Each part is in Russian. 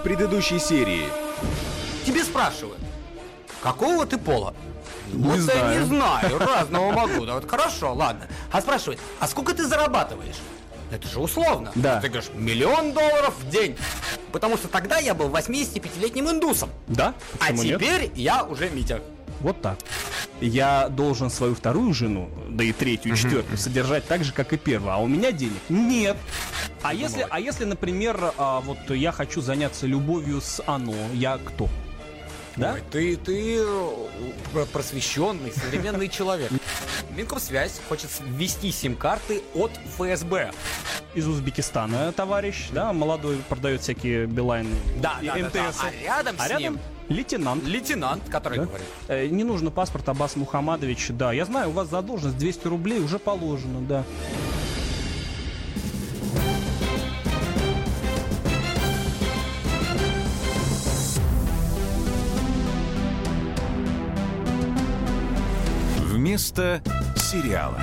в предыдущей серии. Тебе спрашивают, какого ты пола? Не вот знаю. я не знаю, разного могу. Да вот хорошо, ладно. А спрашивает, а сколько ты зарабатываешь? Это же условно. Да. Ты говоришь, миллион долларов в день. Потому что тогда я был 85-летним индусом. Да? А Почему нет? теперь я уже Митя. Вот так. Я должен свою вторую жену, да и третью, и четвертую, содержать так же, как и первую. А у меня денег нет. А если, а если, например, а, вот я хочу заняться любовью с Ано, я кто? Да? Ой, ты, ты э, про- просвещенный, современный человек. Минкомсвязь хочет ввести сим-карты от ФСБ. Из Узбекистана товарищ, да, молодой, продает всякие Билайны Да, да, да, да. МТС. А рядом А с рядом ним лейтенант. лейтенант, который Да? говорит. Э, Не нужно паспорт Аббас Мухаммадович. Да, я знаю, у вас задолженность 200 рублей уже положено, да. Вместо сериала.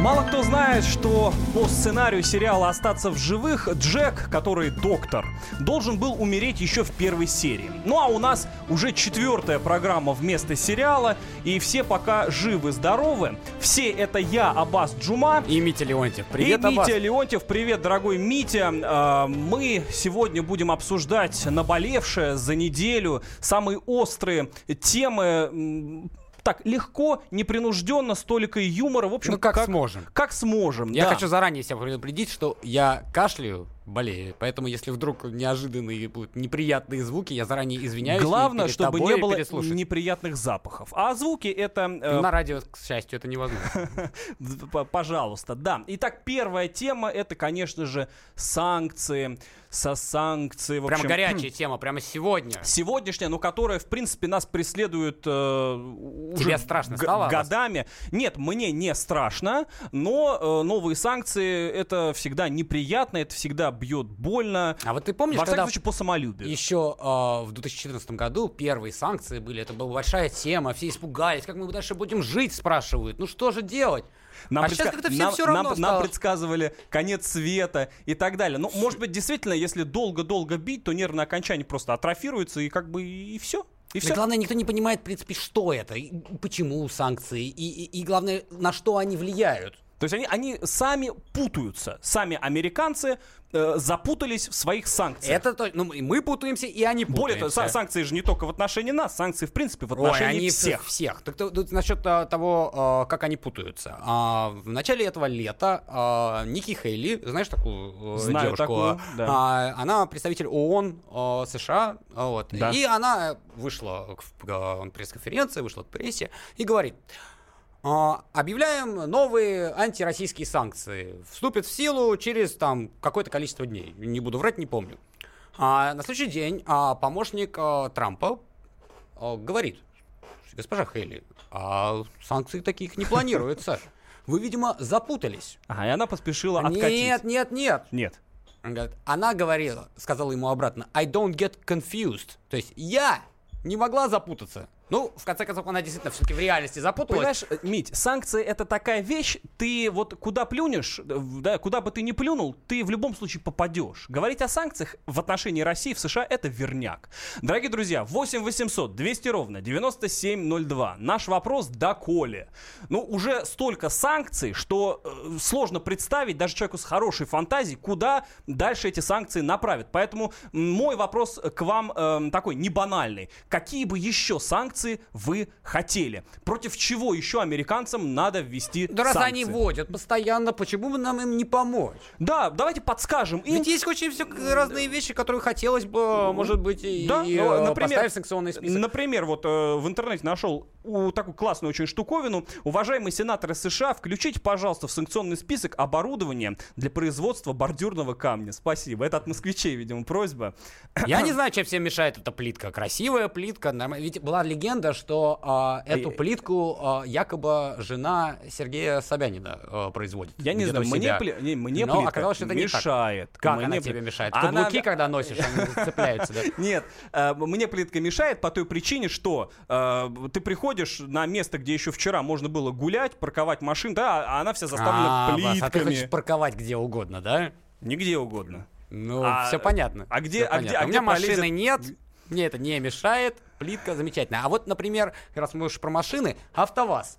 Мало кто знает, что по сценарию сериала «Остаться в живых» Джек, который доктор, должен был умереть еще в первой серии. Ну а у нас уже четвертая программа вместо сериала, и все пока живы-здоровы. Все это я, Аббас Джума. И Митя Леонтьев. Привет, и Аббас. Митя Леонтьев, привет, дорогой Митя. А, Мы сегодня будем обсуждать наболевшее за неделю, самые острые темы. Так, легко, непринужденно, с толикой юмора. В общем, Ну, как сможем. Как сможем, Я да. хочу заранее себя предупредить, что я кашляю, болею. Поэтому, если вдруг неожиданные будут неприятные звуки, я заранее извиняюсь. Главное, чтобы не было неприятных запахов. А звуки это... э, На радио, к счастью, это невозможно. Пожалуйста, да. Итак, первая тема это, конечно же, санкции, со санкции. В Прямо общем, горячая тема, прямо сегодня. сегодняшняя, ну, которая, в принципе, нас преследует э, уже Тебе страшно г- стало, годами. Нет, мне не страшно, но э, новые санкции это всегда неприятно, это всегда бьет больно. А вот ты помнишь, Во всяком случае, по самолюбию. еще э, в 2014 году первые санкции были, это была большая тема, все испугались, как мы дальше будем жить, спрашивают. Ну что же делать? Нам, а сейчас предска- как-то всем нам- все равно нам- нам стало. предсказывали конец света и так далее. Ну, может быть, действительно, если долго-долго бить, то нервное окончание просто атрофируется и как бы и все. И Да все. главное, никто не понимает, в принципе, что это, и почему санкции, и, и, и главное, на что они влияют. То есть они, они сами путаются. Сами американцы э, запутались в своих санкциях. Это то, ну и мы путаемся, и они путаются. Более того, са- санкции же не только в отношении нас, санкции, в принципе, в Ой, отношении они всех. всех. Так то- тут насчет а, того, а, как они путаются. А, в начале этого лета а, Ники Хейли, знаешь такую э, Знаю девушку? такую, да. А, она представитель ООН а, США, а, вот. Да. И она вышла к пресс-конференции, вышла к прессе и говорит. А, Объявляем новые антироссийские санкции. Вступят в силу через там какое-то количество дней. Не буду врать, не помню. А на следующий день а, помощник а, Трампа а, говорит, госпожа Хейли, а санкций таких не планируется. Вы, видимо, запутались. Ага, и она поспешила откатить. Нет, нет, нет. Нет. Она говорила, сказала ему обратно, I don't get confused. То есть я не могла запутаться. Ну, в конце концов, она действительно все-таки в реальности запуталась. Понимаешь, э, Мить, санкции это такая вещь, ты вот куда плюнешь, э, да, куда бы ты ни плюнул, ты в любом случае попадешь. Говорить о санкциях в отношении России в США это верняк. Дорогие друзья, 8 800 200 ровно 9702. Наш вопрос доколе. Ну, уже столько санкций, что э, сложно представить даже человеку с хорошей фантазией, куда дальше эти санкции направят. Поэтому мой вопрос к вам эм, такой, не банальный. Какие бы еще санкции вы хотели? Против чего еще американцам надо ввести Да раз санкции? они вводят постоянно, почему бы нам им не помочь? Да, давайте подскажем им. Ведь есть очень все разные вещи, которые хотелось бы, может быть, и, Да, и, ну, э, например, поставить в санкционный список. Например, вот э, в интернете нашел у, такую классную очень штуковину. Уважаемые сенаторы США, включите, пожалуйста, в санкционный список оборудование для производства бордюрного камня. Спасибо. Это от москвичей, видимо, просьба. Я не знаю, чем всем мешает эта плитка. Красивая плитка. норм- Ведь была легенда, что а, эту Э, плитку а, якобы жена Сергея Собянина а, производит. Я не знаю, мне, пли- не, мне Но плитка оказалось, что это не так. мешает. Как Мне она пли- тебе мешает? Она- Каблуки, когда носишь, они цепляются, да? Нет, э, мне плитка мешает по той причине, что э, ты приходишь на место, где еще вчера можно было гулять, парковать машин, да, а она вся заставлена А, Вас, а ты плитками. хочешь парковать где угодно, да? Нигде угодно. Ну, А- все понятно. а где- а где- понятно. а У меня где машины полезет- нет, мне это не мешает, плитка замечательная. А вот, например, раз мы уж про машины, АвтоВАЗ.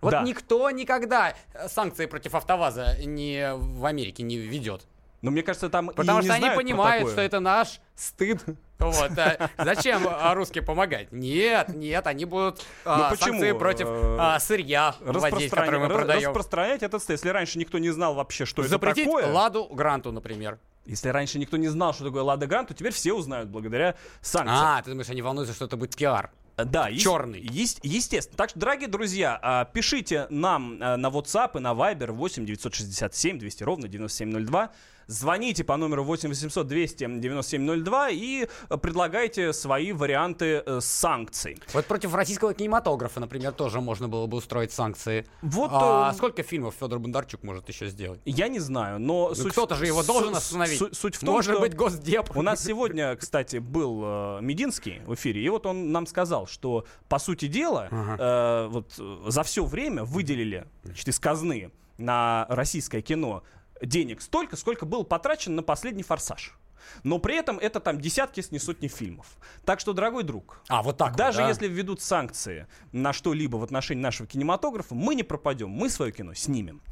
Вот Да. никто никогда э, санкции против АвтоВАЗа не в Америке не ведет. Но мне кажется, там Потому что они понимают, что это наш стыд. Вот, а зачем а, русские помогать? Нет, нет, они будут а, Ну почему? санкции против Э, а, сырья вводить, которое мы продаем. Распространять этот стыд. Если раньше никто не знал вообще, что Запретить это такое. Ладу Гранту, например. Если раньше никто не знал, что такое Лада Грант, то теперь все узнают благодаря санкциям. А, ты думаешь, они волнуются, что это будет пиар? Да, есть- Чёрный. есть- естественно. Так что, дорогие друзья, а, пишите нам а, на WhatsApp и на Viber 8 967 200 ровно 9702. Звоните по номеру 8 800 200 9702 и э, предлагайте свои варианты э, санкций. Вот против российского кинематографа, например, тоже можно было бы устроить санкции. Вот, А э, сколько фильмов Федор Бондарчук может еще сделать? Я не знаю, но... Ну, суть- кто-то же его должен остановить. су- Суть в том, Может что... быть, Госдеп. У нас сегодня, кстати, был э, Мединский в эфире, и вот он нам сказал, что, по сути дела, э, вот э, за все время выделили значит, из казны на российское кино денег столько, сколько было потрачено на последний «Форсаж». Но при этом это там десятки, если не сотни фильмов. Так что, дорогой друг, А, вот так даже вот, да? если введут санкции на что-либо в отношении нашего кинематографа, мы не пропадем, мы свое кино снимем.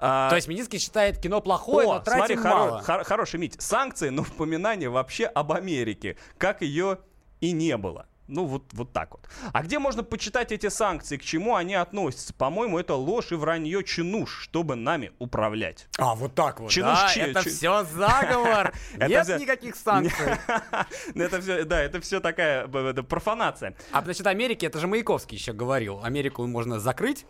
А, То есть Мединский считает кино плохое, о, но смотри, хоро- мало. хор- хороший Мить. Санкции, но упоминание вообще об Америке, как ее и не было. Ну, вот, вот так вот. А где можно почитать эти санкции, к чему они относятся? По-моему, это ложь и вранье чинуш, чтобы нами управлять. А, вот так вот, Чинуш да? чи- Это чи- все заговор. Нет никаких санкций. Это все, да, это все такая профанация. А насчет Америки, это же Маяковский еще говорил. Америку можно закрыть,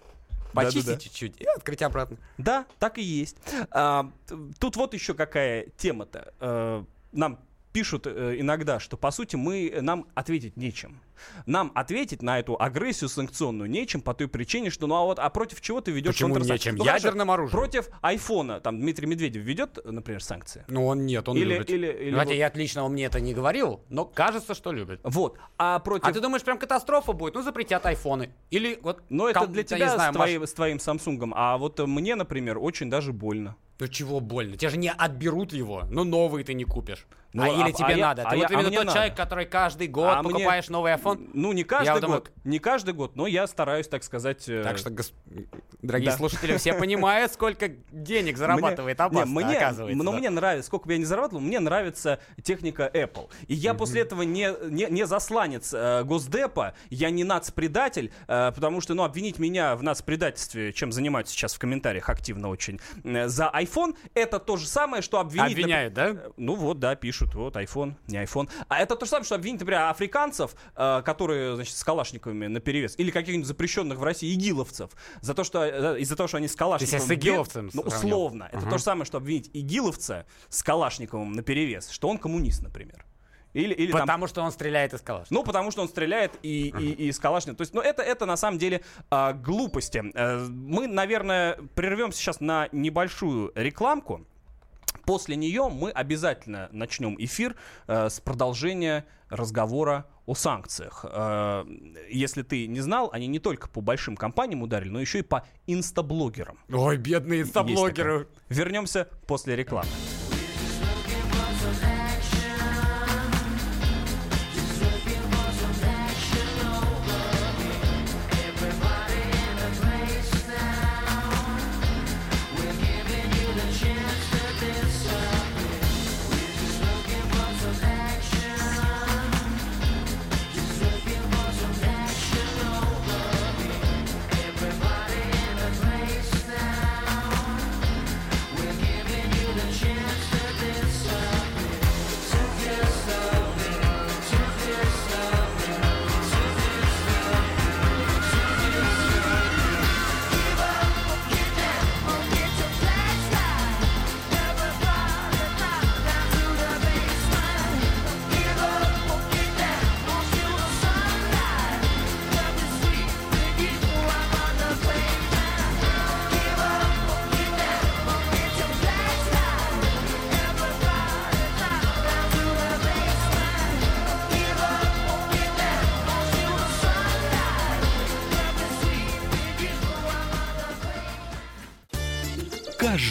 почистить чуть-чуть и открыть обратно. Да, так и есть. А, тут вот еще какая тема-то. Э, нам пишут э, иногда, что по сути мы нам ответить нечем. Нам ответить на эту агрессию санкционную нечем по той причине, что ну а вот а против чего ты ведешь Почему нечем? Ну, хорошо, Ядерным оружием. Против айфона там Дмитрий Медведев ведет, например, санкции. Ну, он нет, он Или- любит. или- или Хотя вот- я отлично, он мне это не говорил, но кажется, что любит. Вот. А против А ты думаешь, прям катастрофа будет? Ну, запретят айфоны. Или вот... но это для тебя не знаю, с, Маш- твоим, с твоим Самсунгом. А вот э, мне, например, очень даже больно. Ну чего больно? Тебе же не отберут его. Ну новый ты не купишь. Ну, а, а- или а тебе я- надо. а ты я- вот а именно мне тот надо. человек, который каждый год А мне- покупаешь новый iPhone. Ну, не каждый Я год. думаю- Не каждый год, но я стараюсь, так сказать... э, Так что, гос- дорогие да. слушатели, все понимают, сколько денег зарабатывает Мне- Аббас, не, мне, оказывается. Но да. мне нравится, сколько бы я ни зарабатывал, мне нравится техника Apple. И я после этого не, не, не засланец э, Госдепа, я не нацпредатель, э, потому что, ну, обвинить меня в нацпредательстве, чем занимаются сейчас в комментариях активно очень, э, за iPhone, это то же самое, что обвинить... Обвиняют, да? Э, Ну вот, да, пишут, вот, iPhone, не iPhone. А это то же самое, что обвинить, например, африканцев, э, которые, значит, с калашниковыми на перевес, или каких-нибудь запрещенных в России игиловцев, за то, что, э, из-за того, что они с калашниковым... себя с игиловцем Ну, сравнил? условно. Это то же самое, что обвинить игиловца с калашниковым на перевес, что он коммунист, например. Или, или там Потому что он стреляет из калаш. ну, потому что он стреляет и, и, и из калашникова. То есть, ну, это, это на самом деле а, глупости. Э, мы, наверное, прервемся сейчас на небольшую рекламку. После нее мы обязательно начнем эфир э, с продолжения разговора о санкциях. Э, если ты не знал, они не только по большим компаниям ударили, но еще и по инстаблогерам. Ой, бедные инстаблогеры. Вернемся после рекламы.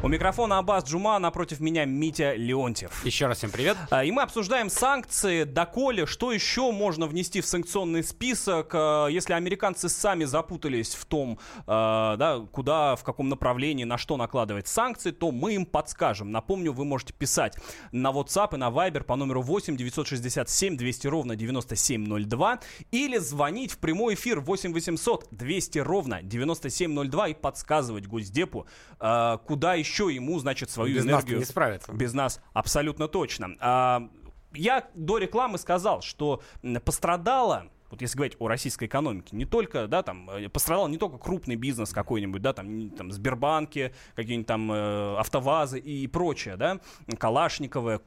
У микрофона Аббас Джума, напротив меня Митя Леонтьев. Еще раз всем привет. А, И мы обсуждаем санкции, доколе, что еще можно внести в санкционный список, а, если американцы сами запутались в том, а, да, куда, в каком направлении, на что накладывать санкции, то мы им подскажем. Напомню, вы можете писать на WhatsApp и на Viber по номеру 8 967 200 ровно 9702 или звонить в прямой эфир 8 800 200 ровно 9702 и подсказывать Госдепу, куда еще ему, значит, свою Без нас энергию... не справится. Без нас абсолютно точно. А, я до рекламы сказал, что пострадала вот если говорить о российской экономике, не только, да, там, э, пострадал не только крупный бизнес какой-нибудь, да, там, там Сбербанки, какие-нибудь там э, автовазы и прочее, да, Калашниковы.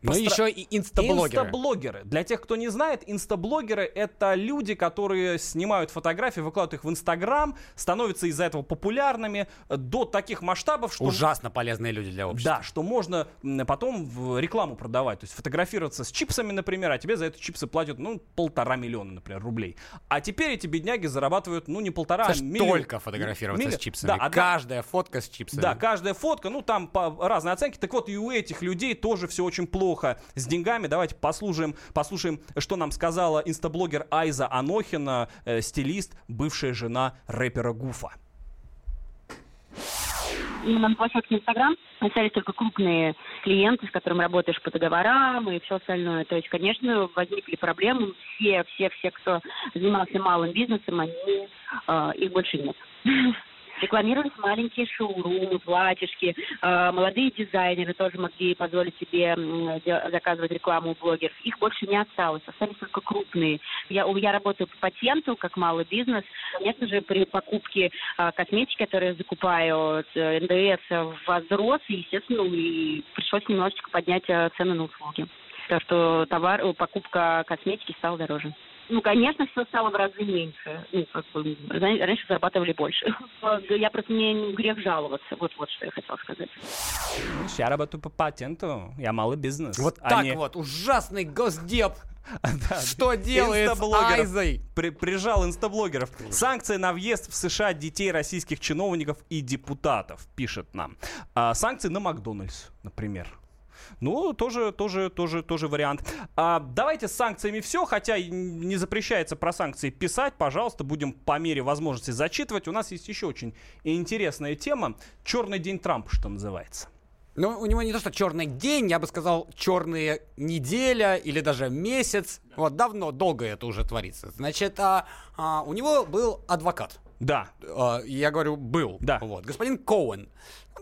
Ну и Постра- еще и инстаблогеры. Инстаблогеры. Для тех, кто не знает, инстаблогеры — это люди, которые снимают фотографии, выкладывают их в Инстаграм, становятся из-за этого популярными до таких масштабов, что... Ужасно полезные люди для общества. Да, что можно потом в рекламу продавать. То есть фотографироваться с чипсами, например, а тебе за это чипсы платят, ну, полтора миллиона, например, рублей. А теперь эти бедняги зарабатывают, ну, не полтора, Саш, а миллион. только фотографироваться Миллион. с чипсами. Да, одна- Каждая фотка с чипсами. да, каждая фотка, ну там по разной оценке. Так вот, и у этих людей тоже все очень плохо с деньгами. Давайте послушаем, послушаем, что нам сказала инстаблогер Айза Анохина, э, стилист, бывшая жена рэпера Гуфа. именно на площадке Инстаграм остались только крупные клиенты, с которыми работаешь по договорам и все остальное. То есть, конечно, возникли проблемы. Все, все, все, кто занимался малым бизнесом, они, э, их больше нет. Рекламировались маленькие шоурумы, платьишки, э, молодые дизайнеры тоже могли позволить себе заказывать рекламу у блогеров. Их больше не осталось, остались только крупные. Я, я работаю по патенту, как малый бизнес. Конечно же, при покупке а, косметики, которые я закупаю, э, НДС возрос, и, естественно, и пришлось немножечко поднять э, цены на услуги. Так что товар, э, покупка косметики стала дороже. Ну, конечно, все стало в разы меньше. Ну, как бы, ра- раньше зарабатывали больше. Я просто не грех жаловаться. Вот, вот что я хотела сказать. Я работаю по патенту, я малый бизнес. Вот а так не- вот, ужасный госдеп. Да, Что делает с. Айзой? При- прижал инстаблогеров. Санкции на въезд в США детей российских чиновников и депутатов, пишет нам. А, санкции на Макдональдс, например. Ну, тоже, тоже, тоже, тоже вариант. А, давайте с санкциями все, хотя не запрещается про санкции писать, пожалуйста, будем по мере возможности зачитывать. У нас есть еще очень интересная тема. Черный день Трампа, что называется. Ну, у него не то, что черный день, я бы сказал, черная неделя или даже месяц. Вот давно, долго это уже творится. Значит, а, а, у него был адвокат. Да, А, я говорю, был. Да. Вот. Господин Коуэн.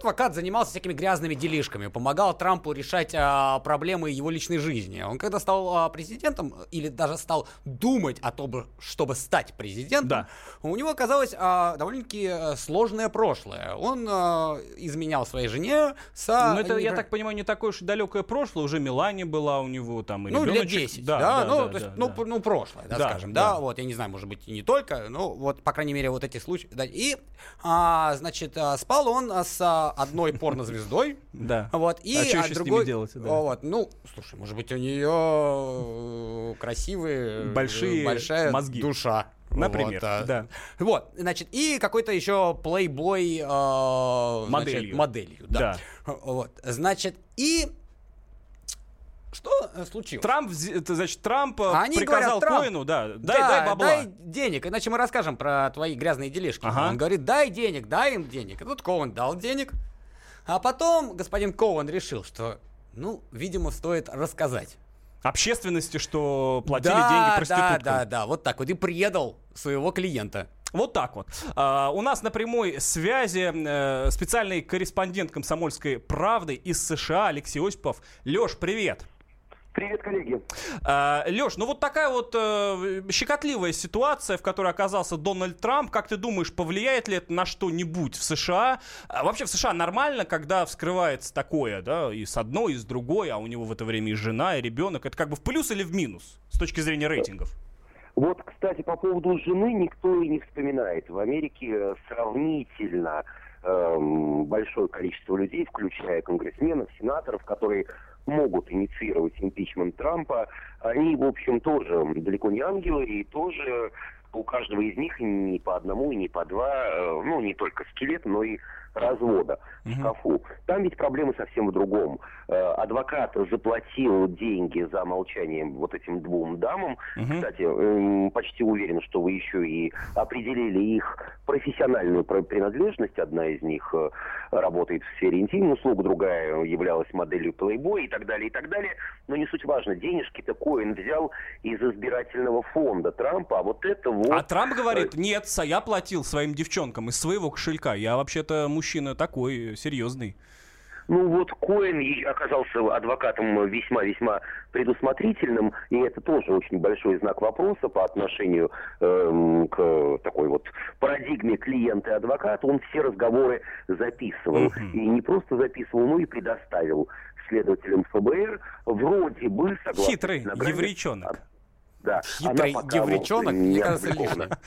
Адвокат занимался всякими грязными делишками, помогал Трампу решать а, проблемы его личной жизни. Он когда стал а, президентом, или даже стал думать о том, чтобы стать президентом, Да. у него оказалось а, довольно-таки а, сложное прошлое. Он а, изменял своей жене с... Ну, это, я непро- так понимаю, не такое уж и далекое прошлое. Уже Милане была у него там. и Ну, лет ребеночек. 10, да, ну, то есть, да, ну, да. ну, прошлое, да, Да, скажем, да. да. вот, я не знаю, может быть, и не только, ну, вот, по крайней мере, вот эти случаи, да, и, а, значит, а, спал он с а, одной порнозвездой, Да. вот, и А чё а ещё с ними другой, делать, да? Вот, ну, слушай, может быть, у нее красивые, э, Большие большая мозги. душа. Например, Вот, а, да. Вот, значит, и какой-то еще плейбой а, значит, Моделью. моделью, да. Да. Вот, значит, и что э, случилось? Трамп, значит, Трамп э, Они приказал говорят, Трамп, Коину, да, дай, Да, дай бабла. дай денег, иначе мы расскажем про твои грязные делишки. Ага. Он говорит, дай денег, дай им денег. И тут Коуэн дал денег. А потом господин Коуэн решил, что, ну, видимо, стоит рассказать. Общественности, что платили да, деньги да, проституткам. да, да, вот так вот. И предал своего клиента. Вот так вот. А, у нас на прямой связи э, специальный корреспондент комсомольской правды из США Алексей Осипов. Леш, привет. Привет, коллеги. А, Леш, ну вот такая вот э, щекотливая ситуация, в которой оказался Дональд Трамп. Как ты думаешь, повлияет ли это на что-нибудь в США? А вообще в США нормально, когда вскрывается такое, да, и с одной, и с другой, а у него в это время и жена, и ребенок. Это как бы в плюс или в минус с точки зрения рейтингов? Вот, кстати, по поводу жены никто и не вспоминает. В Америке э, сравнительно большое количество людей, включая конгрессменов, сенаторов, которые могут инициировать импичмент Трампа, они, в общем, тоже далеко не ангелы и тоже у каждого из них не по одному и не по два, э, ну, не только скелет, но и развода в шкафу. Там ведь проблема совсем в другом. Э, Адвокат заплатил деньги за молчание вот этим двум дамам. Кстати, эм, почти уверен, что вы еще и определили их профессиональную про- принадлежность. Одна из них э, работает в сфере интимных услуг, другая являлась моделью Playboy и так далее, и так далее. Но не суть важно. Денежки-то Коэн взял из избирательного фонда Трампа, а вот это вот... А Трамп говорит, нет, са- я платил своим девчонкам из своего кошелька. Я вообще-то мужчина такой серьезный. Ну вот Коэн оказался адвокатом весьма-весьма предусмотрительным, и это тоже очень большой знак вопроса по отношению эм, к такой вот парадигме клиента и адвоката. Он все разговоры записывал. И не просто записывал, но и предоставил следователям ФБР. Вроде бы, согласно... Хитрый стенограмме, еврейчонок. а, Да, Хитрый не мне кажется, опубликована.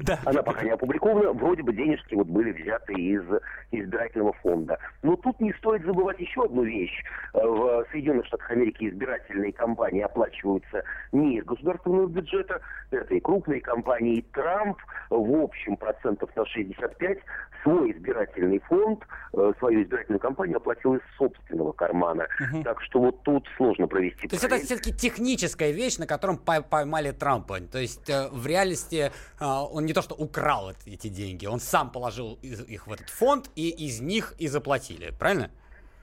Да. Она пока не опубликована, вроде бы денежки вот были взяты из избирательного фонда. Но тут не стоит забывать еще одну вещь. Э, В Соединенных Штатах Америки избирательные кампании оплачиваются не из государственного бюджета, это и крупные компании. И Трамп в общем процентов на 65 свой избирательный фонд, э, свою избирательную кампанию оплатил из собственного кармана. Так что вот тут сложно провести То есть это все-таки техническая вещь, на котором пой- поймали Трампа. То есть э, в реальности э, не то что украл эт- эти деньги, он сам положил их в этот фонд, и из них и заплатили. Правильно?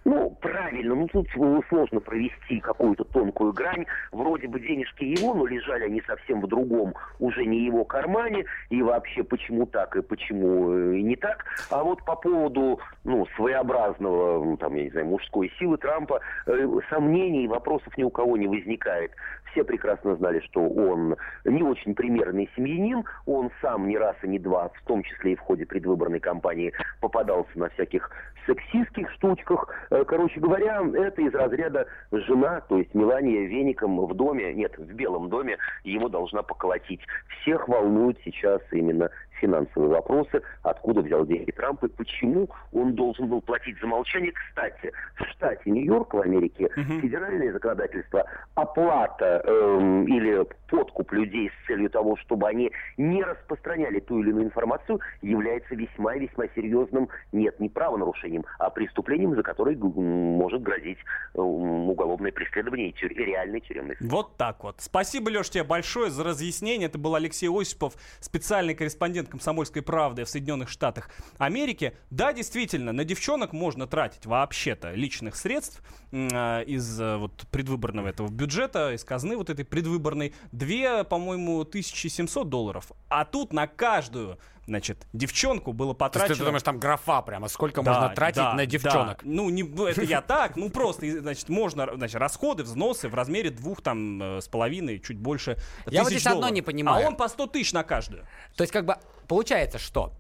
Ну, правильно, ну тут сложно провести какую-то тонкую грань. Вроде бы денежки его, но лежали они совсем в другом, уже не его кармане. И вообще, почему так и почему э, не так. А вот по поводу, ну, своеобразного, м, там, я не знаю, мужской силы Трампа, э, сомнений и вопросов ни у кого не возникает. Все прекрасно знали, что он не очень примерный семьянин. Он сам не раз и не два, в том числе и в ходе предвыборной кампании, попадался на всяких сексистских штучках. Э, Короче говоря, это из разряда жена, то есть Мелания веником в доме, нет, в Белом доме, его должна поколотить. Всех волнуют сейчас именно финансовые вопросы, откуда взял деньги Трамп и почему он должен был платить за молчание. Кстати, в штате Нью-Йорк в Америке федеральное законодательство оплата эм, или подкуп людей с целью того, чтобы они не распространяли ту или иную информацию, является весьма и весьма серьезным, нет, не правонарушением, а преступлением, за которое может грозить эм, уголовное преследование и, тюр- и реальный тюремный срок. Вот так вот. Спасибо, Леш, тебе большое за разъяснение. Это был Алексей Осипов, специальный корреспондент «Комсомольской правды» в Соединенных Штатах Америки. Да, действительно, на девчонок можно тратить вообще-то личных средств а, из а, вот предвыборного этого бюджета, из казны вот этой предвыборной. Две, по-моему, 1700 долларов. А тут на каждую, значит, девчонку было То есть потрачено... ты думаешь, там графа прямо, сколько Да, можно тратить да, на девчонок? да. Ну, не, это я так, ну просто, значит, можно, значит, расходы, взносы в размере двух там э, с половиной, чуть больше Я вот здесь одно не понимаю. А он по 100 тысяч на каждую. То есть, как бы, получается, что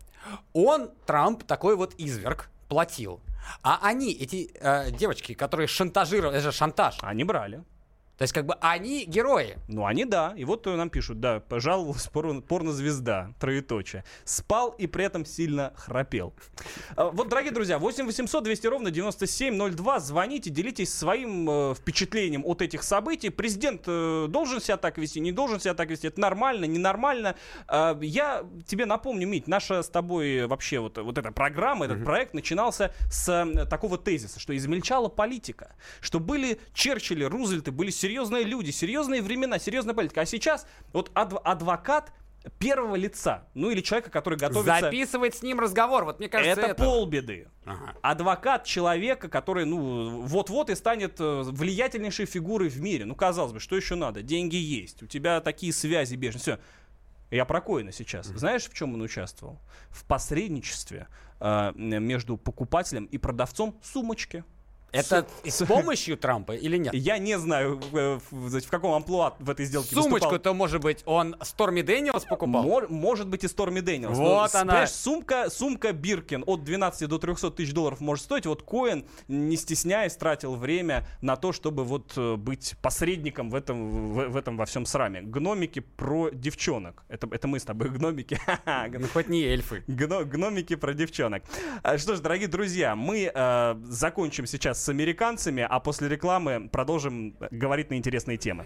он, Трамп, такой вот изверг, платил. А они, эти э, девочки, которые шантажировали, это же шантаж. Они брали. То есть, как бы, они герои. Ну, они да. И вот э, нам пишут, да, пожаловалась порно- порнозвезда, троеточие. Спал и при этом сильно храпел. А, Вот, дорогие друзья, 8 800 200 ровно 9702. Звоните, делитесь своим э, впечатлением от этих событий. Президент э, должен себя так вести, не должен себя так вести. Это нормально, ненормально. А, я тебе напомню, Мить, наша с тобой вообще вот, вот эта программа, этот проект начинался с э, такого тезиса, что измельчала политика, что были Черчилли, Рузвельты, были серьезные люди, серьезные времена, серьезная политика. А сейчас вот адв- адвокат первого лица, ну или человека, который готовится... Записывать с ним разговор. Вот мне кажется, это, это... полбеды. Ага. Адвокат человека, который, ну, вот-вот и станет э, влиятельнейшей фигурой в мире. Ну, казалось бы, что еще надо? Деньги есть, у тебя такие связи бешеные. Все. Я про Коина сейчас. Знаешь, в чем он участвовал? В посредничестве э, между покупателем и продавцом сумочки. Это с помощью Трампа или нет? Я не знаю, в, в- в каком амплуа в этой сделке. Сумочку-то, может быть, он Сторми Дэниелс покупал? Мор- может быть и Сторми Дэниелс. Вот Но, она. понимаешь, Сумка, сумка Биркин от 12 до 300 тысяч долларов может стоить. Вот Коэн, не стесняясь, тратил время на то, чтобы вот э, быть посредником в этом, в, в этом во всем сраме. Гномики про девчонок. Это, это мы с тобой гномики. Ну, хоть не эльфы. Гно- гномики про девчонок. А, Что ж, дорогие друзья, мы э, закончим сейчас с американцами, а после рекламы продолжим говорить на интересные темы.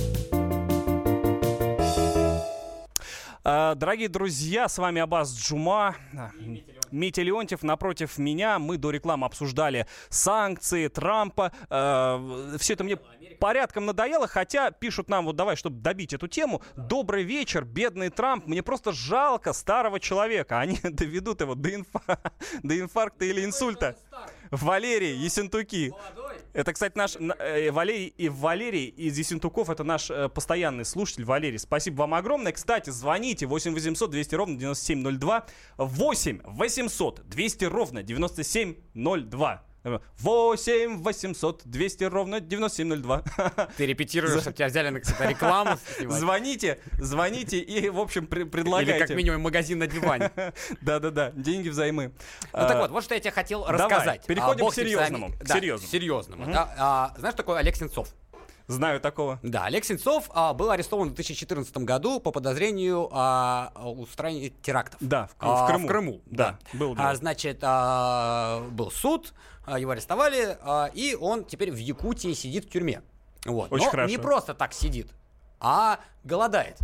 Дорогие друзья, с вами Абаз Джума. А, Митя Леонтьев напротив меня. Мы до рекламы обсуждали санкции Трампа. Все это мне порядком надоело, хотя пишут нам, вот давай, чтобы добить эту тему. Добрый вечер, бедный Трамп. Мне просто жалко старого человека. Они доведут его до, инфа- до инфаркта или инсульта. Валерий Есентуки. Это, кстати, наш на- э, Валерий и Валерий из Ессентуков, это наш э, постоянный слушатель. Валерий, спасибо вам огромное. Кстати, звоните 8 800 200 ровно 9702. 8 800 200 ровно 9702. 8 800 200 ровно 9702. Ты репетируешь, чтобы тебя взяли на какую-то рекламу снимать. Звоните, звоните и, в общем, пре- предлагайте. Или как минимум магазин на диване. Да-да-да, деньги взаймы. Ну так вот, вот что я тебе хотел давай, рассказать. переходим А, к серьезному, Да, серьезному. серьезному, да. А, Знаешь, такой Олег Сенцов? Знаю такого. Да, Олег Сенцов а, был арестован в 2014 году по подозрению а, устранения терактов. Да, в, А, в Крыму. В Крыму, Да, был дело. А, значит, а, был суд, а, его арестовали, а, и он теперь в Якутии сидит в тюрьме. Вот. Очень Но хорошо. не просто так сидит, а голодает.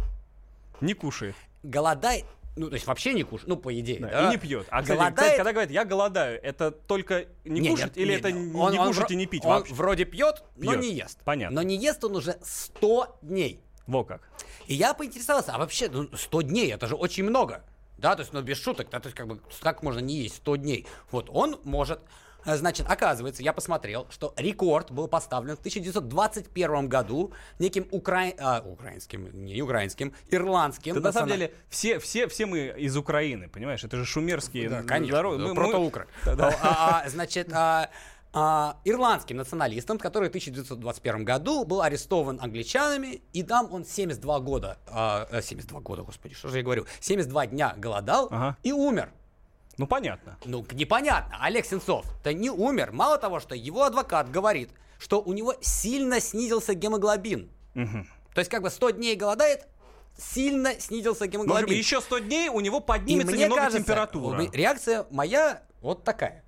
Не кушает. Голодает, ну, то есть вообще не кушает, ну, по идее. Да, да. И не пьет. А, голодает. кстати, когда говорят, я голодаю, это только не, Не, кушать нет, или не, это не, не он- он кушать вро- и не пить Он вообще? вроде пьет, но Пьет. не ест. Понятно. Но не ест он уже 100 дней. Во как. И я поинтересовался, а вообще, ну, 100 дней, это же очень много. Да, то есть, ну, без шуток, да, то есть, как бы, как можно не есть 100 дней? Вот, он может, значит, оказывается, я посмотрел, что рекорд был поставлен в 1921 году неким укра... а, украинским, не украинским, ирландским. Да, на самом деле, все, все, все мы из Украины, понимаешь? Это же шумерские Да, конечно, да, Мы- мы- протоукры. Да-да. А, а, Значит, а, а, ирландским националистом, который в 1921 году был арестован англичанами, и там он 72 года, а, э, 72 года, господи, что же я говорю, 72 дня голодал Ага. и умер. Ну, понятно. Ну, непонятно. Олег Сенцов-то не умер. Мало того, что его адвокат говорит, что у него сильно снизился гемоглобин. Мгм. То есть, как бы 100 дней голодает, сильно снизился Ну, гемоглобин. еще 100 дней у него И поднимется мне немного кажется, температура. реакция моя вот такая.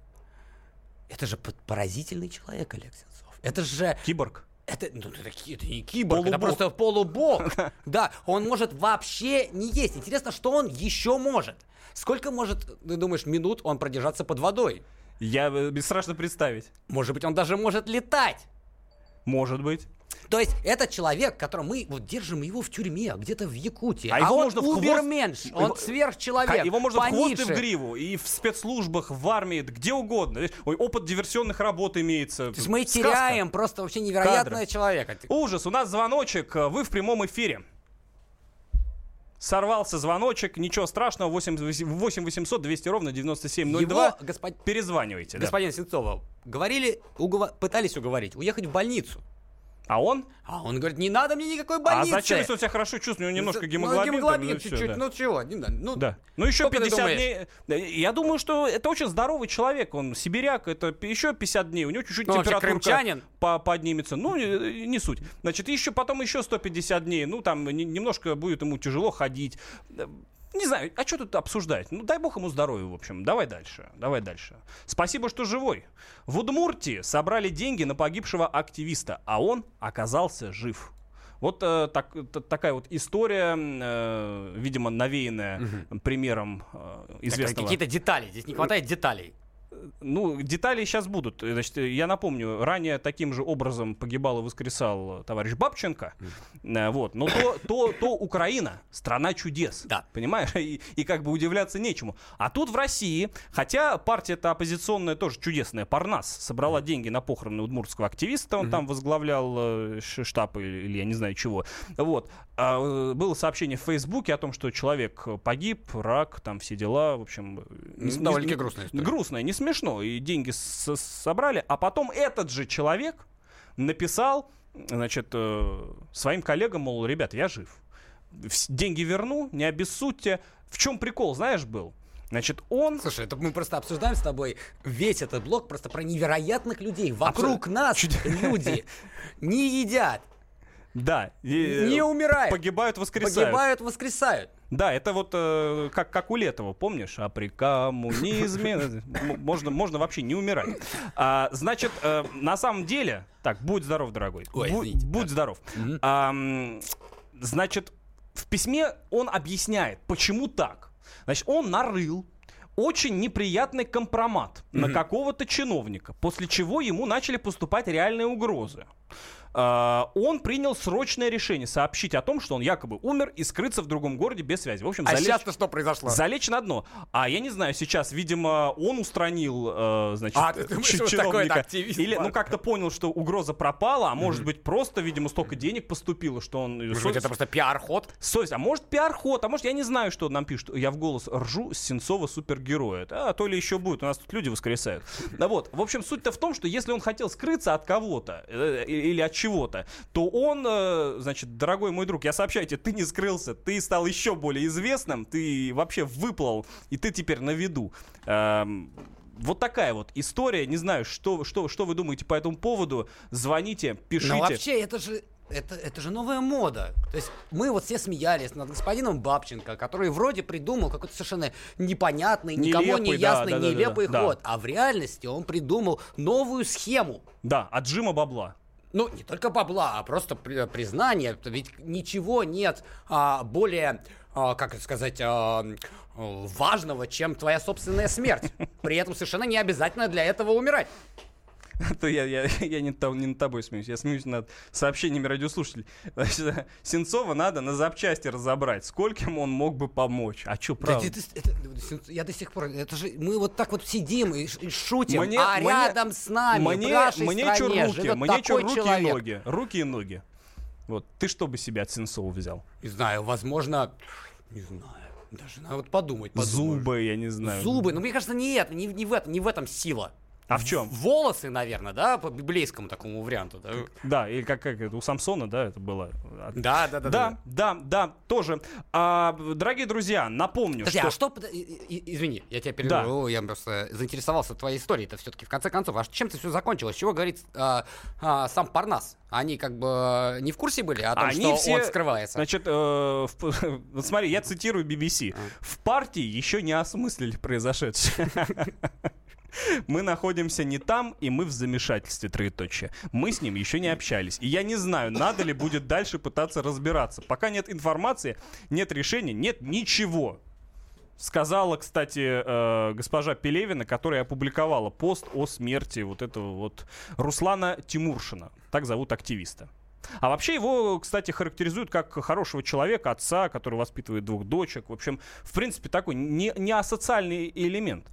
Это же поразительный человек, Олег Сенцов. Это же... Киборг. Это, ну, это, это не киборг, это Полубог. просто полубог. Да, он может вообще не есть. Интересно, что он еще может. Сколько может, ты думаешь, минут он продержаться под водой? Я э, бесстрашно представить. Может быть, он даже может летать. Может быть. То есть это человек, которого мы вот держим его в тюрьме, где-то в Якутии. А А, его он можно в хвост- уберменш, он сверхчеловек. Его можно в хвост и в пониже. гриву, и в спецслужбах, в армии, да где угодно. Ой, опыт диверсионных работ имеется. То есть мы Сказка. теряем просто вообще невероятного Кадры. человека. Ужас, у нас звоночек, э, вы в прямом эфире. Сорвался звоночек, ничего страшного, 8 800 200 ровно 9702. Его, господ- Перезванивайте. да. Господин Сенцова, говорили, угова- пытались уговорить, уехать в больницу. А он? А он говорит, не надо мне никакой А больницы. зачем, если он себя хорошо чувствует, у него немножко Ну, гемоглобин? там, гемоглобин ну, чуть-чуть, да. ну чего, не надо, ну, Да. Ну еще Сколько ты 50 думаешь? дней. Я думаю, что это очень здоровый человек. Он сибиряк, это еще 50 дней. У него чуть-чуть Ну, температура крымчанин. поднимется. Ну, не, не суть. Значит, еще потом еще 150 дней. Ну, там не- немножко будет ему тяжело ходить. Не знаю, а что тут обсуждать? Ну, дай бог ему здоровья, в общем. Давай дальше, давай дальше. Спасибо, что живой. В Удмуртии собрали деньги на погибшего активиста, а он оказался жив. Вот э, так- т- такая вот история, э, видимо, навеянная примером э, Так, известного... Какие-то детали, здесь не хватает деталей. Ну, детали сейчас будут. Значит, я напомню, ранее таким же образом погибал и воскресал товарищ Бабченко. Э, Вот. Но то, то, то Украина, страна чудес. Да. Понимаешь? И, и как бы удивляться нечему. А тут в России, хотя партия это оппозиционная тоже чудесная, Парнас, собрала деньги на похороны удмуртского активиста, он там возглавлял э, штаб или, или я не знаю чего. Вот. А, э, было сообщение в Фейсбуке о том, что человек погиб, рак, там все дела, в общем... не- Довольно-таки грустная история. Грустная, не смешно. И деньги собрали, а потом этот же человек написал, значит, э, своим коллегам, мол, ребят, я жив. Деньги верну, не обессудьте. В чем прикол, знаешь, был? Значит, он... Слушай, это мы просто обсуждаем с тобой весь этот блок просто про невероятных людей. Вокруг нас люди не едят, Да. и, не умирают, Погибают, воскресают. погибают, воскресают. Да, это вот э, как, как у Летова, помнишь? А при коммунизме можно, можно вообще не умирать. А, значит, э, на самом деле... Так, будь здоров, дорогой. Ой, Бу- извините, будь здоров. А, м, значит, в письме он объясняет, почему так. Значит, он нарыл очень неприятный компромат на какого-то чиновника, после чего ему начали поступать реальные угрозы. А, он принял срочное решение сообщить о том, что он якобы умер и скрыться в другом городе без связи. В общем, А залечь- сейчас-то что произошло? Залечь на дно. А я не знаю, сейчас, видимо, он устранил, э, значит, А, ты думаешь, чи- вот чиновника. активист Или, ну, как-то понял, что угроза пропала, а может быть, просто, видимо, столько денег поступило, что он... Может быть, это просто пиар-ход? Совесть. А может пиар-ход, а может я не знаю, что нам пишут. Я в голос ржу с Сенцова супергероя. А то ли еще будет, у нас тут люди воскресают. Да вот, в общем, суть-то в том, что если он хотел скрыться от кого-то э, или от чего-то, то он, э, значит, дорогой мой друг, я сообщаю тебе, ты не скрылся, ты стал еще более известным, ты вообще выплыл, и ты теперь на виду. Эм, вот такая вот история. Не знаю, что, что, что вы думаете по этому поводу. Звоните, пишите. Ну вообще, это же это, это же новая мода. То есть мы вот все смеялись над господином Бабченко, который вроде придумал какой-то совершенно непонятный, никому Нелепый, не да, ясный, да, да, да, нелепый да. ход. А в реальности он придумал новую схему. Да, отжима бабла. Ну, не только бабла, а просто при- признание. Ведь ничего нет а, более, а, как это сказать, а, важного, чем твоя собственная смерть. При этом совершенно не обязательно для этого умирать. То я, я, я не, та- не над тобой смеюсь, я смеюсь над сообщениями радиослушателей. Значит, Сенцова надо на запчасти разобрать, скольким он мог бы помочь. А что, Да правда? это- это- это- я до сих пор, это же мы вот так вот сидим и, и шутим, Мне- а мне- рядом с нами, в мне, нашей мне стране руки, живет мне такой руки человек. и ноги. Руки и ноги. Вот, ты что бы себе от Сенцова взял? Не знаю, возможно, не знаю, даже надо вот подумать. подумать. Зубы, я не знаю. Зубы, ну мне кажется, не это, не, не в этом, не в этом сила. А в чем? Волосы, наверное, да, по библейскому такому варианту. Да, Да, или как, как это, у Самсона, да, это было. да, да. Да, Да, да, да, тоже. А, дорогие друзья, напомню, Подожди, что... а что... Извини, я тебя перебил. Я просто заинтересовался твоей историей. Это все-таки в конце концов. А чем это все закончилось? Чего говорит а, а, сам Парнас? Они как бы не в курсе были о том, Они что все, он скрывается? Значит, э, в- вот смотри, я цитирую BBC. В партии еще не осмыслили произошедшее. Мы находимся не там, и мы в замешательстве, троеточие. Мы с ним еще не общались. И я не знаю, надо ли будет дальше пытаться разбираться. Пока нет информации, нет решения, нет ничего. Сказала, кстати, э, госпожа Пелевина, которая опубликовала пост о смерти вот этого вот Руслана Тимуршина. Так зовут активиста. А вообще его, кстати, характеризуют как хорошего человека, отца, который воспитывает двух дочек. В общем, в принципе, такой не, не асоциальный элемент.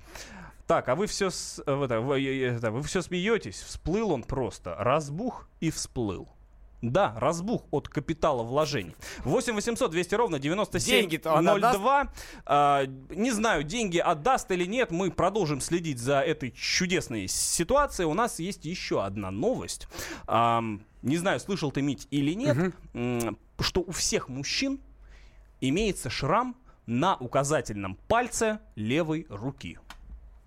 Так, а вы все, с- э, это, вы, э, это, вы все смеетесь. Всплыл он просто. Разбух и всплыл. Да, разбух от капитала вложений. 8 800 200 ровно 97 Деньги-то он отдаст? 02. А, не знаю, деньги отдаст или нет. Мы продолжим следить за этой чудесной ситуацией. У нас есть еще одна новость. Ам, не знаю, слышал ты, Мить, или нет, м, что у всех мужчин имеется шрам на указательном пальце левой руки.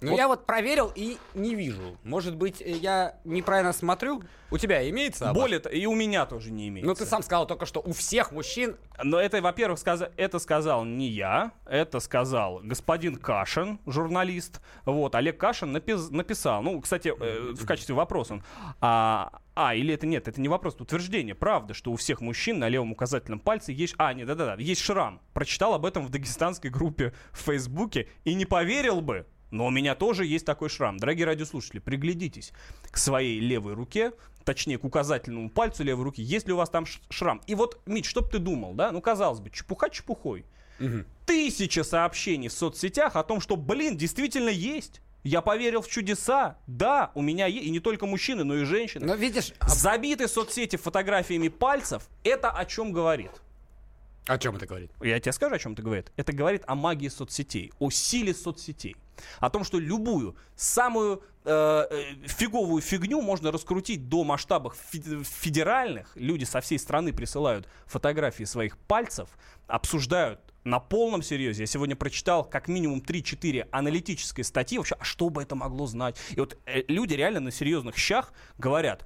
Ну, Вот. я вот проверил и не вижу. Может быть, э, я неправильно смотрю? У тебя имеется? Аббас? Более того, и у меня тоже не имеется. Ну, ты сам сказал только, что у всех мужчин... Но это, во-первых, сказа- это сказал не я, это сказал господин Кашин, журналист. Вот, Олег Кашин напис- написал, ну, кстати, э, в качестве вопроса он, а, а, или это нет, это не вопрос, это утверждение. Правда, что у всех мужчин на левом указательном пальце есть, а, нет, да-да-да, есть шрам. Прочитал об этом в дагестанской группе в Фейсбуке и не поверил бы, но у меня тоже есть такой шрам. Дорогие радиослушатели, приглядитесь к своей левой руке, точнее, к указательному пальцу левой руки, есть ли у вас там шрам. И вот, Мить, что бы ты думал, да? Ну, казалось бы, чепуха чепухой. Тысяча сообщений в соцсетях о том, что, блин, действительно есть. Я поверил в чудеса. Да, у меня есть. И не только мужчины, но и женщины. Но видишь, а- Забиты соцсети фотографиями пальцев. Это о чем говорит? о чем это говорит? Я тебе скажу, о чем это говорит. Это говорит о магии соцсетей, о силе соцсетей. О том, что любую самую э, э, фиговую фигню можно раскрутить до масштабов фе- федеральных. Люди со всей страны присылают фотографии своих пальцев, обсуждают на полном серьезе. Я сегодня прочитал как минимум 3-4 аналитические статьи. Вообще, а что бы это могло знать? И вот э, люди реально на серьезных щах говорят,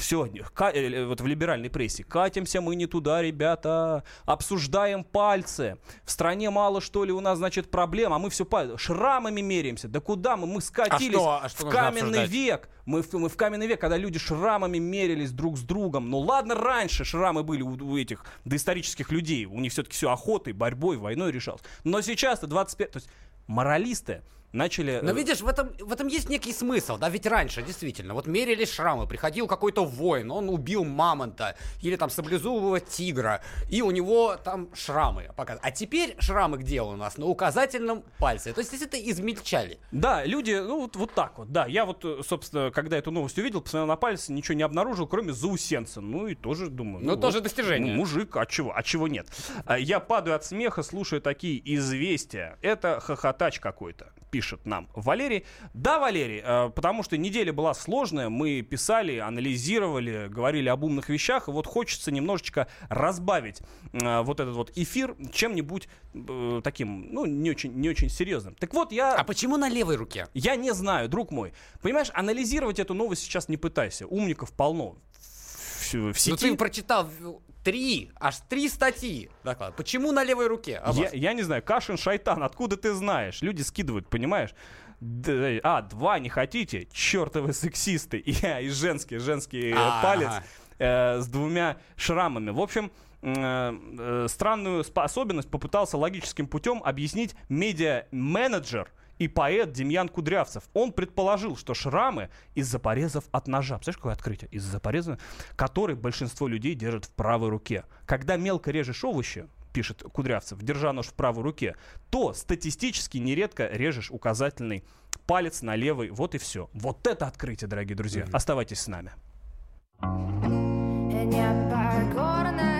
сегодня э, э, вот в либеральной прессе катимся мы не туда, ребята, обсуждаем пальцы. В стране мало что ли у нас значит проблем, а мы все шрамами меряемся. Да куда мы? Мы скатились что- а что в каменный обсуждать? век. Мы в, мы в каменный век, когда люди шрамами мерились друг с другом. Ну ладно, раньше шрамы были у, у этих доисторических людей. У них все-таки все охотой, борьбой, войной решалось. Но сейчас-то 25... То есть моралисты начали... Но э, видишь, в этом, в этом есть некий смысл, да, ведь раньше, действительно, вот мерились шрамы, приходил какой-то воин, он убил мамонта или там саблезубого тигра, и у него там шрамы показывают. А теперь шрамы где у нас? На указательном пальце. То есть если это измельчали. Да, люди, ну вот, вот так вот, да. Я вот, э, собственно, когда эту новость увидел, посмотрел на палец, ничего не обнаружил, кроме заусенца. Ну и тоже думаю. Ну, вот, тоже достижение. ну, мужик, а чего, а чего нет? А, Я падаю от смеха, слушаю такие известия. Это хохотач какой-то, пишет нам Валерий. Да, Валерий, э, потому что неделя была сложная, мы писали, анализировали, говорили об умных вещах, и вот хочется немножечко разбавить э, вот этот вот эфир чем-нибудь э, таким, ну, не очень, не очень серьезным. Так вот, я... А почему на левой руке? Я не знаю, друг мой. Понимаешь, анализировать эту новость сейчас не пытайся. Умников полно. В, в Ну сети. ты прочитал три, аж три статьи. доклад. Почему на левой руке? Аббас? я, я не знаю, Кашин, Шайтан, откуда ты знаешь? Люди скидывают, понимаешь? Д- а, два не хотите? Чертовы сексисты. И Я и женский, женский э, Ага. палец э, с двумя шрамами. В общем, э, э, странную спо- особенность попытался логическим путем объяснить медиа-менеджер и поэт Демьян Кудрявцев. Он предположил, что шрамы из-за порезов от ножа. Представляешь, какое открытие? Из-за пореза, который большинство людей держит в правой руке. Когда мелко режешь овощи, пишет Кудрявцев, держа нож в правой руке, то статистически нередко режешь указательный палец на левый. Вот и все. Вот это открытие, дорогие друзья. Оставайтесь с нами. Непокорная моя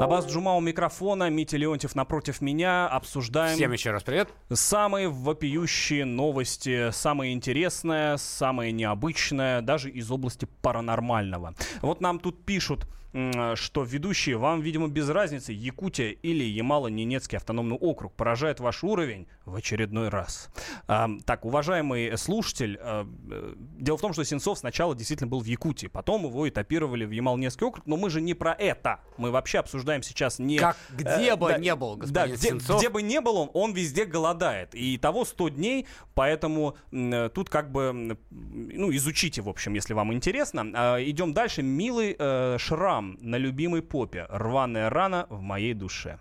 Абаз Джума у микрофона, Митя Леонтьев напротив меня. Обсуждаем Всем еще раз привет. самые вопиющие новости, самое интересное, самое необычное, даже из области паранормального. Вот нам тут пишут, что ведущие, вам, видимо, без разницы, Якутия или Ямало-Ненецкий автономный округ поражает ваш уровень в очередной раз. Так, уважаемый слушатель, а, э, дело в том, что Сенцов сначала действительно был в Якутии, потом его этапировали в Ямал-Ненецкий округ, но мы же не про это. Мы вообще обсуждаем сейчас не... Как, где Э, бы да, не был да, господин где, Сенцов. где бы не был он, он везде голодает. И того 100 дней, поэтому э, тут как бы, ну, изучите, в общем, если вам интересно. А, идем дальше. Милый э, шрам на любимой попе. Рваная рана в моей душе.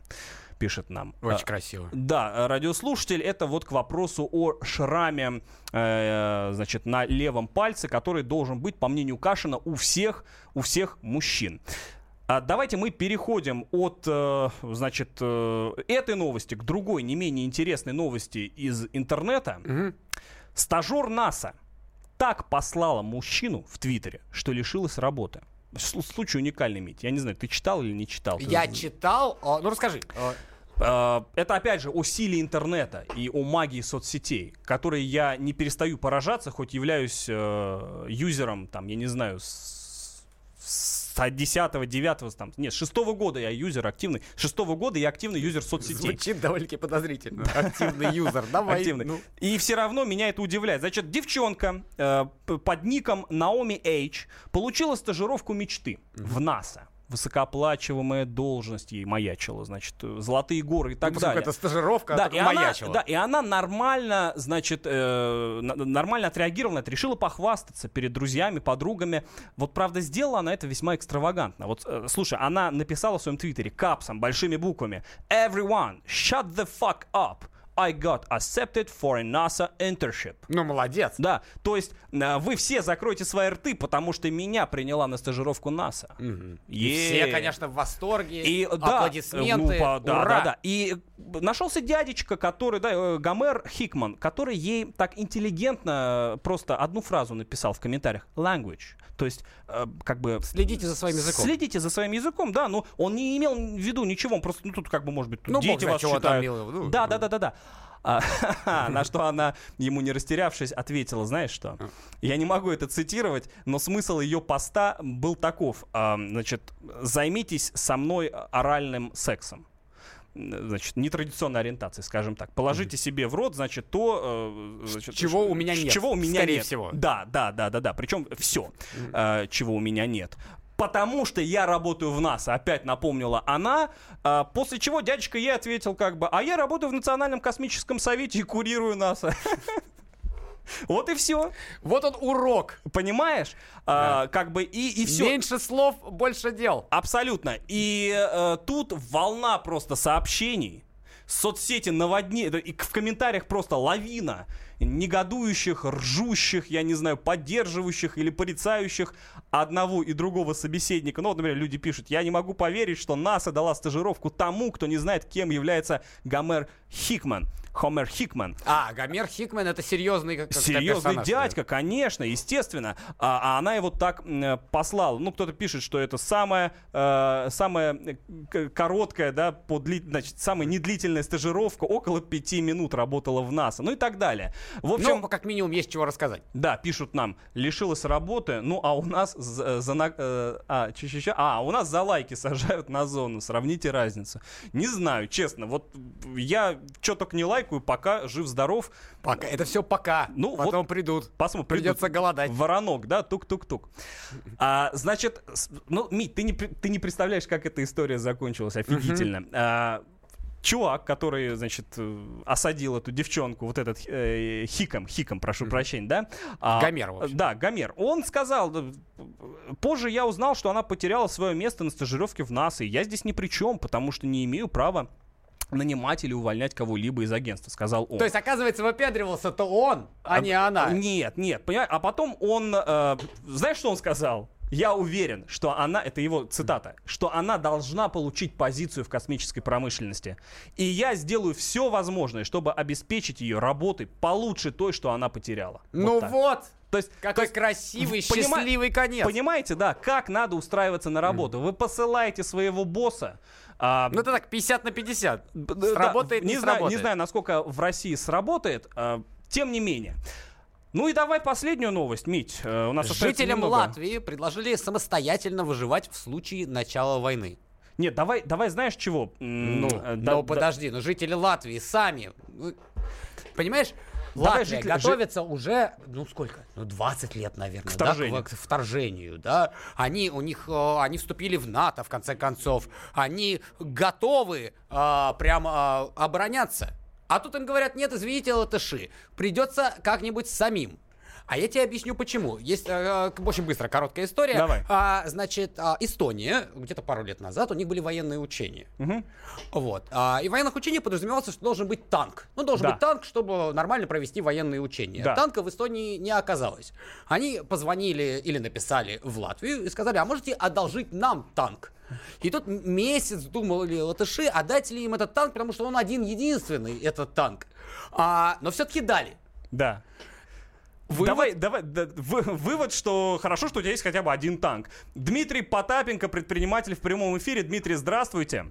Пишет нам. Очень А, красиво. да, радиослушатель, это вот к вопросу о шраме, э, значит, на левом пальце, который должен быть, по мнению Кашина, у всех, у всех мужчин. А давайте мы переходим от, э, значит, э, этой новости к другой, не менее интересной новости из интернета. Мгм. Стажер НАСА так послала мужчину в Твиттере, что лишилась работы. Случай уникальный, Мить. Я не знаю, ты читал или не читал? Ты- Я читал. а, Ну расскажи. а, Это опять же о силе интернета и о магии соцсетей, которые я не перестаю поражаться, хоть являюсь э, юзером, там, я не знаю, с, с 10 9 там, нет, с 6 года я юзер активный. С 6 года я активный юзер соцсетей. Звучит довольно-таки подозрительно. Активный юзер. Давай. активный. ну. И все равно меня это удивляет. Значит, девчонка э, под ником Наоми Эйч получила стажировку мечты в НАСА. Высокооплачиваемая должность ей маячила, значит, э, золотые горы и так Ну, далее. это стажировка, Да, и она, маячила. да, и она нормально, значит, э, нормально отреагировала это, решила похвастаться перед друзьями, подругами. Вот, правда, сделала она это весьма экстравагантно. Вот, э, слушай, она написала в своем твиттере капсом, большими буквами «Everyone, shut the fuck up! I got accepted for a NASA internship». Ну, молодец. Да, то есть э, вы все закройте свои рты, потому что меня приняла на стажировку НАСА. И Е. все, конечно, в восторге. И да, аплодисменты. ну, по- да, Ура! да, да. И нашелся дядечка, который, да, э, Гомер Хикман, который ей так интеллигентно э, просто одну фразу написал в комментариях. Language. То есть, э, как бы... Следите за своим языком. Следите за своим языком, да, но он не имел в виду ничего, он просто, ну, тут как бы, может быть, тут Ну, дети вас чего там читают. милого, ну, да, ну. да, да, да, да. А, на что она, ему не растерявшись, ответила, знаешь что? Я не могу это цитировать, но смысл ее поста был таков. А, Значит, займитесь со мной оральным сексом. Значит, нетрадиционной ориентации, скажем так. Положите себе в рот, значит, то... э, значит, Чего у меня нет, Чего у меня скорее нет. всего. Да, да, да, да, да. Причем все, чего у меня нет. Потому что я работаю в НАСА, опять напомнила она. а, после чего дядечка ей ответил как бы, а я работаю в Национальном космическом совете и курирую НАСА. Вот и все. Вот он урок. Понимаешь? А, как бы и, и все. Меньше слов, больше дел. Абсолютно. И э, тут волна просто сообщений. Соцсети наводни... в комментариях просто лавина негодующих, ржущих, я не знаю, поддерживающих или порицающих одного и другого собеседника. Ну, вот, например, люди пишут, я не могу поверить, что НАСА дала стажировку тому, кто не знает, кем является Гомер Хикман. Хомер Хикман. А, Гомер Хикман это серьезный как, Серьезный персонаж, дядька, конечно, естественно. А, а она его так э, послала. Ну, кто-то пишет, что это самая, э, самая э, короткая, да, по дли- значит, самая недлительная стажировка, около пяти минут работала в НАСА, ну и так далее. В общем, Ну, как минимум, есть чего рассказать. да, пишут нам, лишилась работы, ну а у нас за, за на- э, а, чё- чё- чё? а, у нас за лайки сажают на зону, сравните разницу. Не знаю, честно, вот я что только не лайкаю, пока жив-здоров, Пока. Это все пока. Ну, Потом вот придут. посмотрим. Придется придут голодать. Воронок, да, тук-тук-тук. А, значит, ну, Мить, ты не, ты не представляешь, как эта история закончилась офигительно. А, чувак, который, значит, э, осадил эту девчонку, вот этот э, Хиком, Хиком, прошу прощения, да? А, Гомер, в общем. Да, Гомер. Он сказал, позже я узнал, что она потеряла свое место на стажировке в НАСА, и я здесь ни при чем, потому что не имею права нанимать или увольнять кого-либо из агентства, сказал он. То есть, оказывается, выпендривался-то он, а не она. Нет, нет, понимаешь? А потом он, э, знаешь, что он сказал? Я уверен, что она, это его цитата, что она должна получить позицию в космической промышленности. И я сделаю все возможное, чтобы обеспечить ее работой получше той, что она потеряла. Ну так. вот, То есть, какой то есть, красивый, понима- счастливый конец. Понимаете, да, как надо устраиваться на работу? Вы посылаете своего босса. а, Ну это так, 50 на 50. Б- да, Сработает, не, не знаю, не сработает. знаю, насколько в России сработает, а, тем не менее. Ну и давай последнюю новость, Мить. э, У нас Жителям немного. Латвии предложили самостоятельно выживать в случае начала войны. Нет, давай, давай знаешь чего? Ну, э, да- но да- подожди, но жители Латвии сами, ну, понимаешь, Давай Латвия жители- готовится уже, ну сколько, ну 20 лет, наверное, К да, вторжению. к вторжению, да. Они у них, э, они вступили в НАТО в конце концов, они готовы э, прям э, обороняться. А тут им говорят, нет, извините, латыши, придется как-нибудь самим. А я тебе объясню почему. Есть э, э, очень быстро короткая история. Давай. А, значит, а, Эстония, где-то пару лет назад, у них были военные учения. Мгм. Вот. А, и в военных учениях подразумевалось, что должен быть танк. Ну, должен Да. быть танк, чтобы нормально провести военные учения. Да. Танка в Эстонии не оказалось. Они позвонили или написали в Латвию и сказали, а можете одолжить нам танк? И тут месяц думали латыши, отдать ли им этот танк, потому что он один единственный, этот танк. А, но все-таки дали. Да. Вывод? Давай, давай, да, вы- вывод, что хорошо, что у тебя есть хотя бы один танк. Дмитрий Потапенко, предприниматель в прямом эфире. Дмитрий, здравствуйте.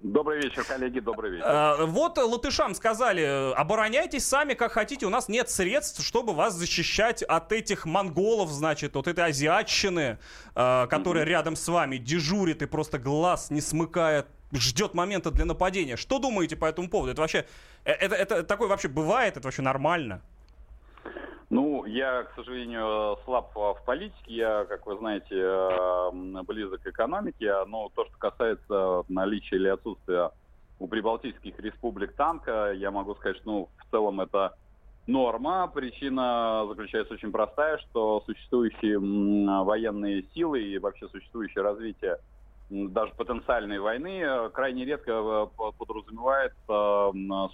Добрый вечер, коллеги, добрый вечер. Э, вот латышам сказали, обороняйтесь сами как хотите, у нас нет средств, чтобы вас защищать от этих монголов, значит, от этой азиатчины, э, которая рядом с вами дежурит и просто глаз не смыкает, ждет момента для нападения. Что думаете по этому поводу? Это вообще, э, это, это такое вообще бывает? Это вообще нормально? Ну, я, к сожалению, слаб в политике. Я, как вы знаете, э, близок к экономике. Но то, что касается наличия или отсутствия у прибалтийских республик танка, я могу сказать, что ну, в целом это норма. Причина заключается очень простая, что существующие военные силы и вообще существующее развитие даже потенциальной войны э, крайне редко э, по- подразумевает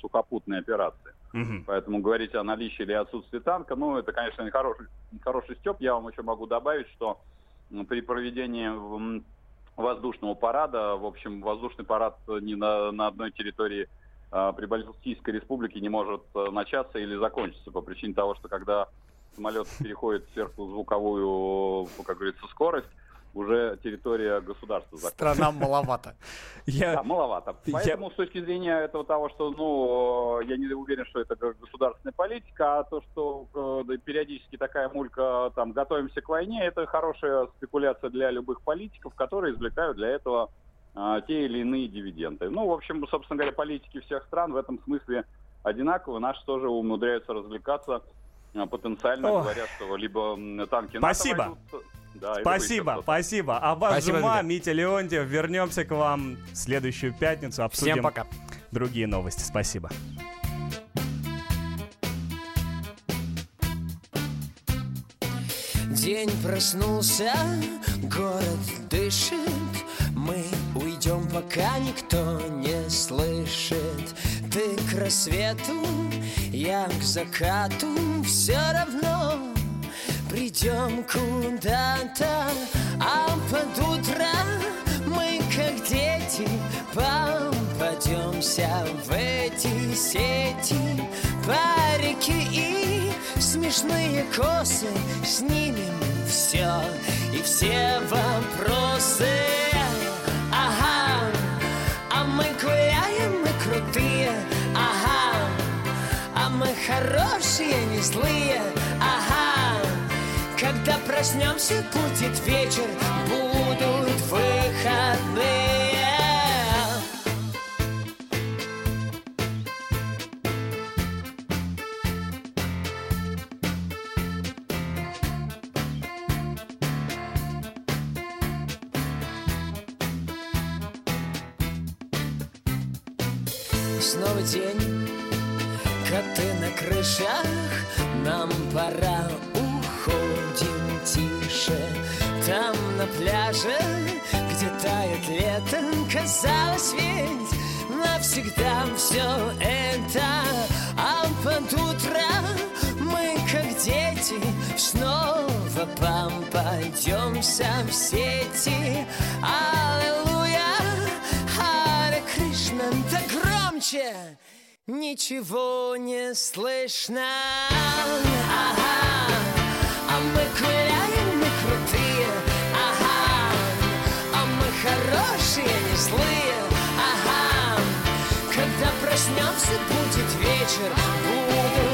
сухопутные операции. Мгм. Поэтому говорить о наличии или отсутствии танка, ну, это, конечно, не хороший, хороший степ. Я вам еще могу добавить, что при проведении воздушного парада, в общем, воздушный парад ни на, на одной территории а, Прибалтийской республики не может э, начаться или закончиться по причине того, что когда самолет переходит в сверхзвуковую, как говорится, скорость, уже территория государства закончена. Страна маловато. Я... Да, маловато. Я- Поэтому с точки зрения этого того, что, ну, я не уверен, что это государственная политика, а то, что э, да, периодически такая мулька, там, готовимся к войне, это хорошая спекуляция для любых политиков, которые извлекают для этого а, те или иные дивиденды. Ну, в общем, собственно говоря, политики всех стран в этом смысле одинаковы. Наши тоже умудряются развлекаться а, потенциально, Ох. говоря, что либо танки Спасибо. НАТО войдут, да, либо Спасибо, еще кто-то. спасибо. Спасибо, Жума, Дмитрий. Митя Леонтьев. Вернемся к вам в следующую пятницу. Обсудим Всем пока. другие новости. Спасибо. День проснулся, город дышит Мы уйдем, пока никто не слышит Ты к рассвету, я к закату Все равно придем куда-то А под утро мы, как дети Попадемся в эти сети. Парики и смешные косы Снимем все и все вопросы. Ага, а мы гуляем, мы крутые. Ага, а мы хорошие, не злые. Ага, когда проснемся, будет вечер Будут выходные. Снова день, коты на крышах Нам пора, пляже, где тает лето Казалось ведь, навсегда все это. А под утро мы, как дети, снова попадемся в сети. Аллилуйя, Харе Кришна, да громче! Ничего не слышно. Ага, а мы гуляем, мы крутые хорошие, не злые. Ага, когда проснемся, будет вечер. Будут